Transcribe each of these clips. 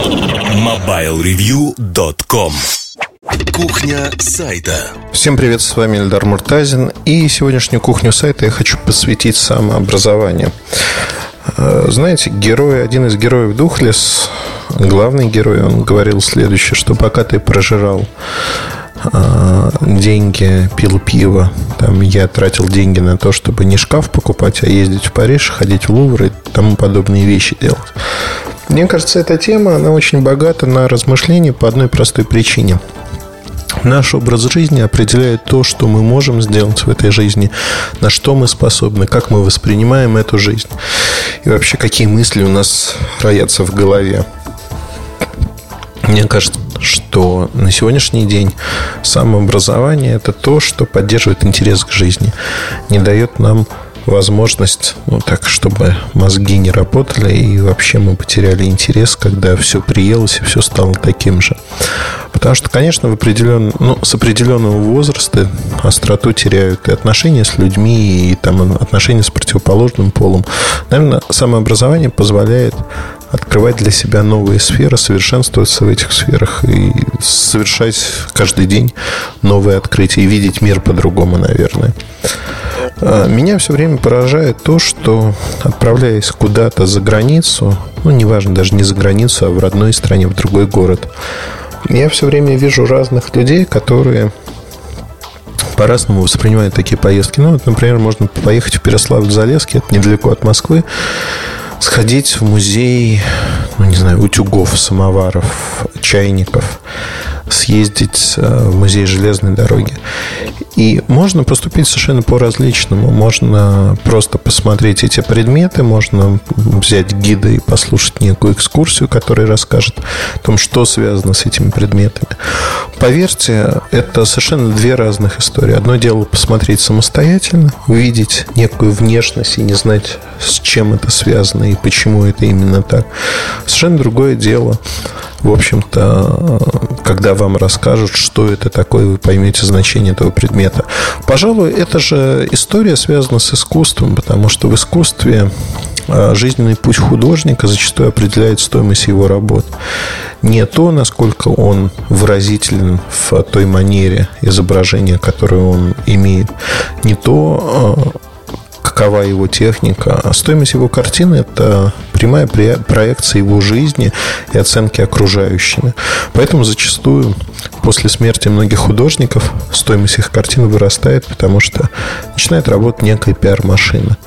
MobileReview.com Кухня сайта Всем привет, с вами Эльдар Муртазин И сегодняшнюю кухню сайта я хочу посвятить самообразованию э, Знаете, герой, один из героев Духлес Главный герой, он говорил следующее Что пока ты прожирал э, деньги, пил пиво. Там я тратил деньги на то, чтобы не шкаф покупать, а ездить в Париж, ходить в Лувр и тому подобные вещи делать. Мне кажется, эта тема, она очень богата на размышления по одной простой причине. Наш образ жизни определяет то, что мы можем сделать в этой жизни, на что мы способны, как мы воспринимаем эту жизнь. И вообще, какие мысли у нас роятся в голове. Мне кажется, что на сегодняшний день самообразование – это то, что поддерживает интерес к жизни, не дает нам возможность, ну так, чтобы мозги не работали и вообще мы потеряли интерес, когда все приелось и все стало таким же. Потому что, конечно, в определен... ну, с определенного возраста остроту теряют и отношения с людьми, и там отношения с противоположным полом. Наверное, самообразование позволяет открывать для себя новые сферы, совершенствоваться в этих сферах и совершать каждый день новые открытия и видеть мир по-другому, наверное. А, меня все время поражает то, что отправляясь куда-то за границу, ну, неважно, даже не за границу, а в родной стране, в другой город, я все время вижу разных людей, которые по-разному воспринимают такие поездки. Ну, вот, например, можно поехать в Переславль-Залесский, это недалеко от Москвы, сходить в музей, ну, не знаю, утюгов, самоваров, чайников, съездить э, в музей железной дороги. И можно поступить совершенно по-различному. Можно просто посмотреть эти предметы, можно взять гида и послушать некую экскурсию, которая расскажет о том, что связано с этими предметами. Поверьте, это совершенно две разных истории. Одно дело посмотреть самостоятельно, увидеть некую внешность и не знать, с чем это связано и почему это именно так. Совершенно другое дело в общем-то, когда вам расскажут, что это такое, вы поймете значение этого предмета. Пожалуй, эта же история связана с искусством, потому что в искусстве а, жизненный путь художника зачастую определяет стоимость его работ. Не то, насколько он выразителен в той манере изображения, которую он имеет, не то, а, какова его техника. А стоимость его картины – это прямая проекция его жизни и оценки окружающими. Поэтому зачастую после смерти многих художников стоимость их картин вырастает, потому что начинает работать некая пиар-машина.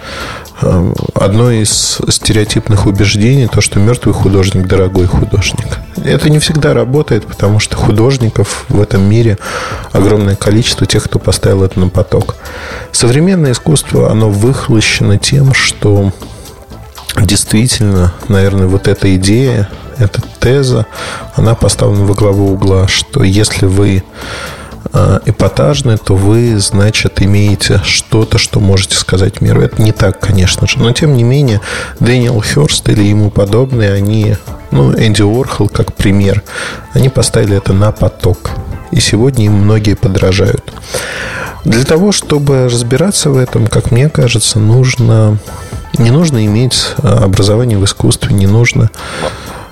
Эм, одно из стереотипных убеждений то, что мертвый художник – дорогой художник. Это не всегда работает, потому что художников в этом мире огромное количество тех, кто поставил это на поток. Современное искусство, оно выхлощено тем, что действительно, наверное, вот эта идея, эта теза, она поставлена во главу угла, что если вы эпатажны, то вы, значит, имеете что-то, что можете сказать миру. Это не так, конечно же. Но, тем не менее, Дэниел Хёрст или ему подобные, они, ну, Энди Уорхол как пример, они поставили это на поток. И сегодня им многие подражают. Для того, чтобы разбираться в этом, как мне кажется, нужно не нужно иметь э, образование в искусстве, не нужно Э,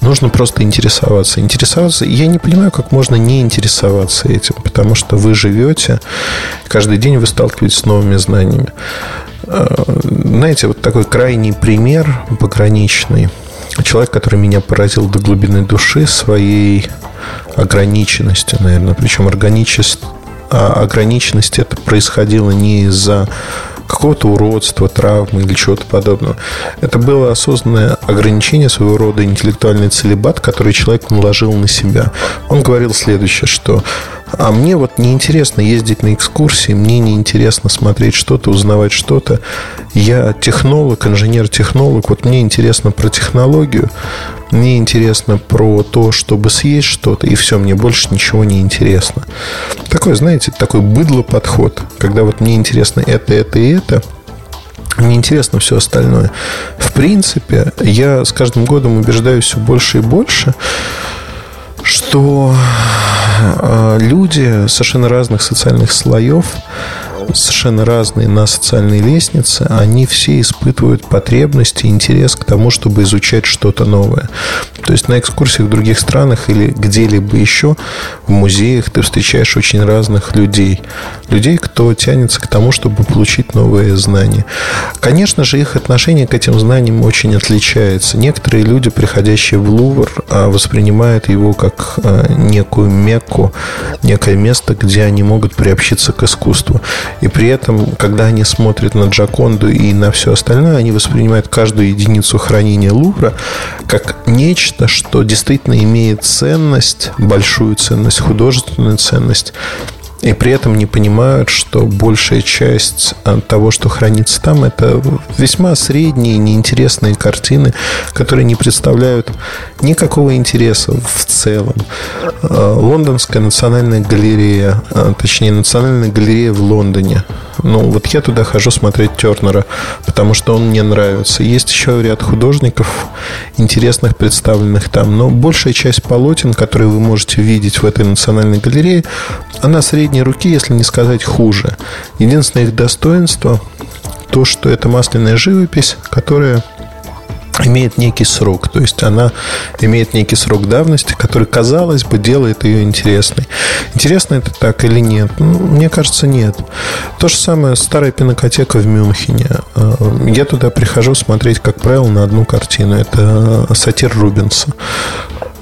нужно просто интересоваться. Интересоваться. Я не понимаю, как можно не интересоваться этим, потому что вы живете, каждый день вы сталкиваетесь с новыми знаниями. Э, знаете, вот такой крайний пример пограничный. Человек, который меня поразил до глубины души своей ограниченностью, наверное. Причем ограниченность, а ограниченность это происходило не из-за какого-то уродства, травмы или чего-то подобного. Это было осознанное ограничение своего рода интеллектуальный целебат, который человек наложил на себя. Он говорил следующее, что а мне вот неинтересно ездить на экскурсии, мне неинтересно смотреть что-то, узнавать что-то. Я технолог, инженер-технолог, вот мне интересно про технологию, мне интересно про то, чтобы съесть что-то, и все, мне больше ничего не интересно. Такой, знаете, такой быдло подход, когда вот мне интересно это, это и это, мне интересно все остальное. В принципе, я с каждым годом убеждаюсь все больше и больше, что люди совершенно разных социальных слоев совершенно разные на социальной лестнице, они все испытывают потребности, интерес к тому, чтобы изучать что-то новое. То есть на экскурсиях в других странах или где-либо еще в музеях ты встречаешь очень разных людей. Людей, кто тянется к тому, чтобы получить новые знания. Конечно же, их отношение к этим знаниям очень отличается. Некоторые люди, приходящие в Лувр, а, воспринимают его как а, некую мекку, некое место, где они могут приобщиться к искусству. И при этом, когда они смотрят на Джаконду и на все остальное, они воспринимают каждую единицу хранения Лувра как нечто, что действительно имеет ценность, большую ценность, художественную ценность, и при этом не понимают, что большая часть а, того, что хранится там, это весьма средние, неинтересные картины, которые не представляют никакого интереса в целом. А, Лондонская национальная галерея, а, точнее, национальная галерея в Лондоне – ну, вот я туда хожу смотреть Тернера, потому что он мне нравится. Есть еще ряд художников интересных, представленных там. Но большая часть полотен, которые вы можете видеть в этой национальной галерее, она средней руки, если не сказать хуже. Единственное их достоинство то, что это масляная живопись, которая имеет некий срок. То есть она имеет некий срок давности, который, казалось бы, делает ее интересной. Интересно это так или нет? Ну, мне кажется, нет. То же самое старая пинокотека в Мюнхене. Э, я туда прихожу смотреть, как правило, на одну картину. Это сатир Рубенса.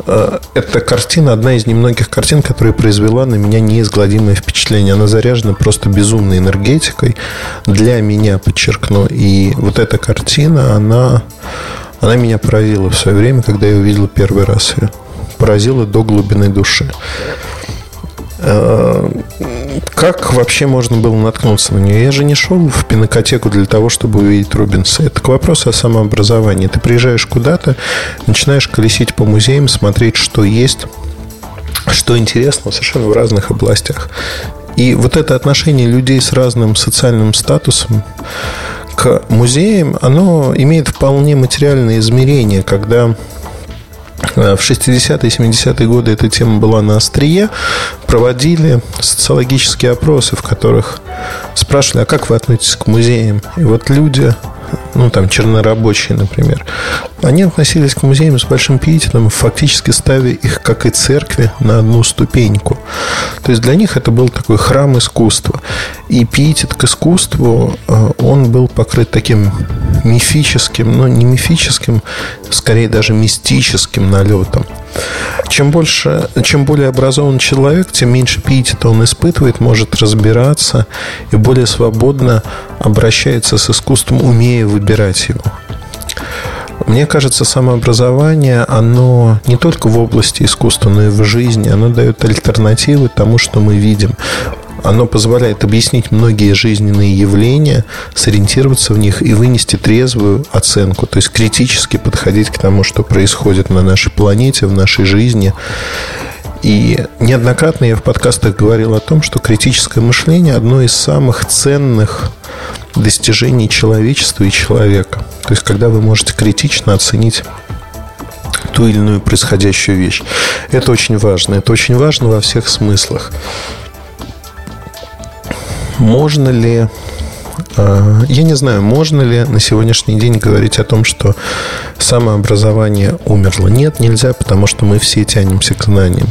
Э, эта картина одна из немногих картин, которая произвела на меня неизгладимое впечатление. Она заряжена просто безумной энергетикой. Для меня, подчеркну. И вот эта картина, она она меня поразила в свое время, когда я увидел первый раз ее. Поразила до глубины души. Как вообще можно было наткнуться на нее? Я же не шел в пинокотеку для того, чтобы увидеть Рубинса. Это к вопросу о самообразовании. Ты приезжаешь куда-то, начинаешь колесить по музеям, смотреть, что есть, что интересно совершенно в разных областях. И вот это отношение людей с разным социальным статусом, к музеям, оно имеет вполне материальное измерение, когда в 60-е и 70-е годы эта тема была на острие. Проводили социологические опросы, в которых спрашивали, а как вы относитесь к музеям? И вот люди ну, там, чернорабочие, например, они относились к музеям с большим пиететом, фактически ставя их, как и церкви, на одну ступеньку. То есть для них это был такой храм искусства. И пиетет к искусству, э, он был покрыт таким мифическим, но не мифическим, скорее даже мистическим налетом. Чем больше, чем более образован человек, тем меньше пиетета он испытывает, может разбираться и более свободно обращается с искусством, умея выбирать его. Мне кажется, самообразование, оно не только в области искусства, но и в жизни, оно дает альтернативы тому, что мы видим оно позволяет объяснить многие жизненные явления, сориентироваться в них и вынести трезвую оценку, то есть критически подходить к тому, что происходит на нашей планете, в нашей жизни. И неоднократно я в подкастах говорил о том, что критическое мышление одно из самых ценных достижений человечества и человека. То есть, когда вы можете критично оценить ту или иную происходящую вещь. Это очень важно. Это очень важно во всех смыслах. Можно ли э, я не знаю, можно ли на сегодняшний день говорить о том, что самообразование умерло. Нет, нельзя, потому что мы все тянемся к знаниям.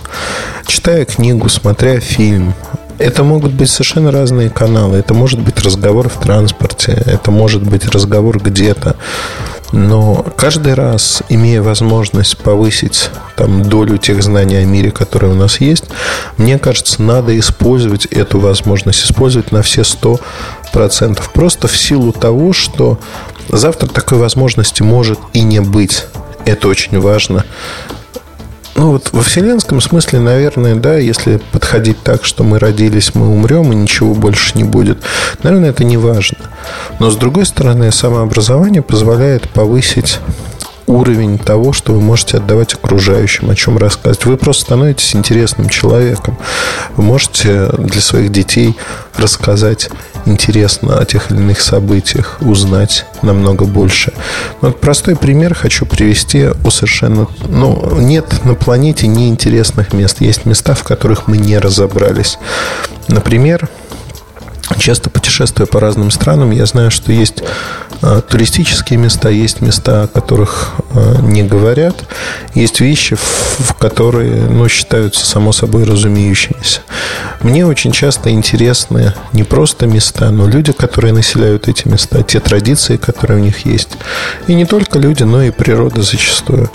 Читая книгу, смотря фильм, это могут быть совершенно разные каналы. Это может быть разговор в транспорте, это может быть разговор где-то. Но каждый раз, имея возможность повысить там, долю тех знаний о мире, которые у нас есть, мне кажется, надо использовать эту возможность, использовать на все сто процентов. Просто в силу того, что завтра такой возможности может и не быть. Это очень важно. Ну вот во вселенском смысле, наверное, да, если подходить так, что мы родились, мы умрем и ничего больше не будет, наверное, это не важно. Но с другой стороны, самообразование позволяет повысить уровень того, что вы можете отдавать окружающим, о чем рассказывать. Вы просто становитесь интересным человеком. Вы можете для своих детей рассказать интересно о тех или иных событиях, узнать намного больше. Вот простой пример хочу привести о совершенно... Ну, нет на планете неинтересных мест. Есть места, в которых мы не разобрались. Например, часто путешествуя по разным странам, я знаю, что есть э, туристические места, есть места, о которых э, не говорят, есть вещи, в которые ну, считаются само собой разумеющимися. Мне очень часто интересны не просто места, но люди, которые населяют эти места, те традиции, которые у них есть. И не только люди, но и природа зачастую.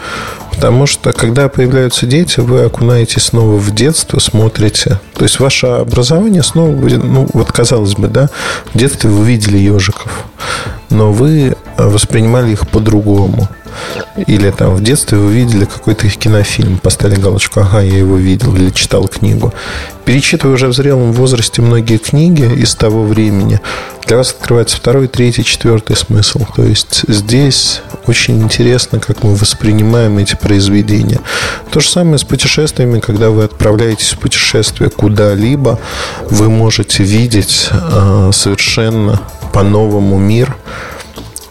Потому что, когда появляются дети, вы окунаетесь снова в детство, смотрите. То есть, ваше образование снова будет, ну, вот казалось бы, да, в детстве вы видели ежиков, но вы воспринимали их по-другому. Или там в детстве вы видели какой-то их кинофильм, поставили галочку, ага, я его видел или читал книгу. Перечитывая уже в зрелом возрасте многие книги из того времени, для вас открывается второй, третий, четвертый смысл. То есть здесь очень интересно, как мы воспринимаем эти произведения. То же самое с путешествиями, когда вы отправляетесь в путешествие куда-либо, вы можете видеть э, совершенно по-новому мир,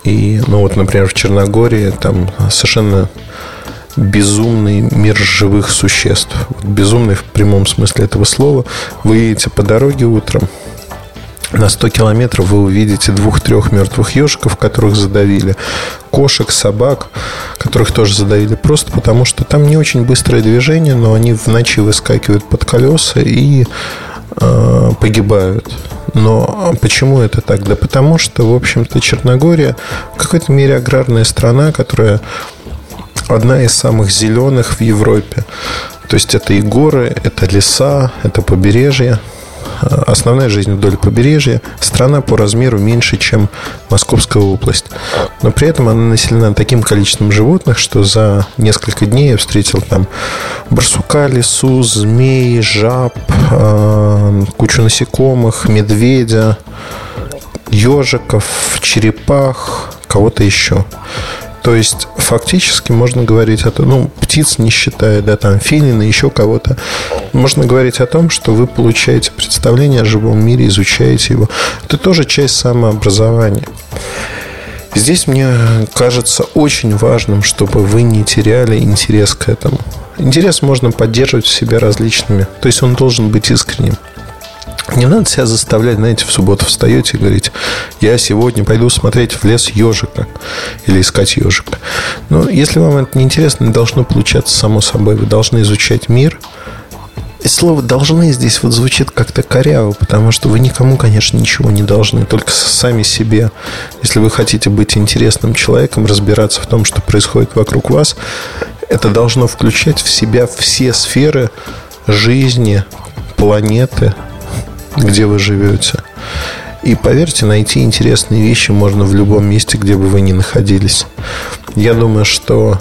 и, ну вот, например, в Черногории там совершенно безумный мир живых существ. Безумный в прямом смысле этого слова. Вы едете по дороге утром, на 100 километров вы увидите двух-трех мертвых ежиков, которых задавили, кошек, собак, которых тоже задавили, просто потому что там не очень быстрое движение, но они в ночи выскакивают под колеса и э, погибают. Но почему это так? Да потому что, в общем-то, Черногория в какой-то мере аграрная страна, которая одна из самых зеленых в Европе. То есть это и горы, это леса, это побережье. Основная жизнь вдоль побережья. Страна по размеру меньше, чем Московская область. Но при этом она населена таким количеством животных, что за несколько дней я встретил там барсука, лису, змей, жаб, а, кучу насекомых, медведя, ежиков, черепах, кого-то еще. То есть, фактически можно говорить о том, ну, птиц не считая, да, там, филина, еще кого-то. Можно говорить о том, что вы получаете представление о живом мире, изучаете его. Это тоже часть самообразования. Здесь мне кажется очень важным, чтобы вы не теряли интерес к этому. Интерес можно поддерживать в себе различными. То есть он должен быть искренним. Не надо себя заставлять, знаете, в субботу встаете и говорите, я сегодня пойду смотреть в лес ежика или искать ежика. Но если вам это не интересно, не должно получаться само собой. Вы должны изучать мир. И слово «должны» здесь вот звучит как-то коряво, потому что вы никому, конечно, ничего не должны, только сами себе. Если вы хотите быть интересным человеком, разбираться в том, что происходит вокруг вас, это должно включать в себя все сферы жизни, планеты, где вы живете. И поверьте, найти интересные вещи можно в любом месте, где бы вы ни находились. Я думаю, что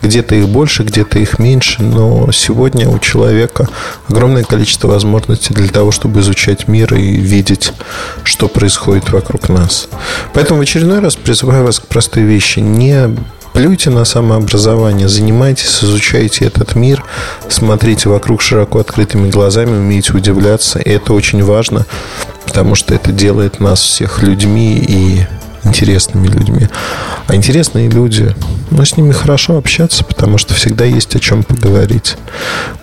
где-то их больше, где-то их меньше, но сегодня у человека огромное количество возможностей для того, чтобы изучать мир и видеть, что происходит вокруг нас. Поэтому в очередной раз призываю вас к простой вещи. Не Плюйте на самообразование, занимайтесь, изучайте этот мир, смотрите вокруг широко открытыми глазами, умейте удивляться. И это очень важно, потому что это делает нас всех людьми и интересными людьми. А интересные люди, ну, с ними хорошо общаться, потому что всегда есть о чем поговорить.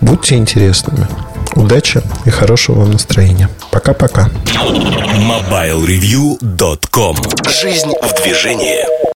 Будьте интересными. Удачи и хорошего вам настроения. Пока-пока. MobileReview.com Жизнь в движении.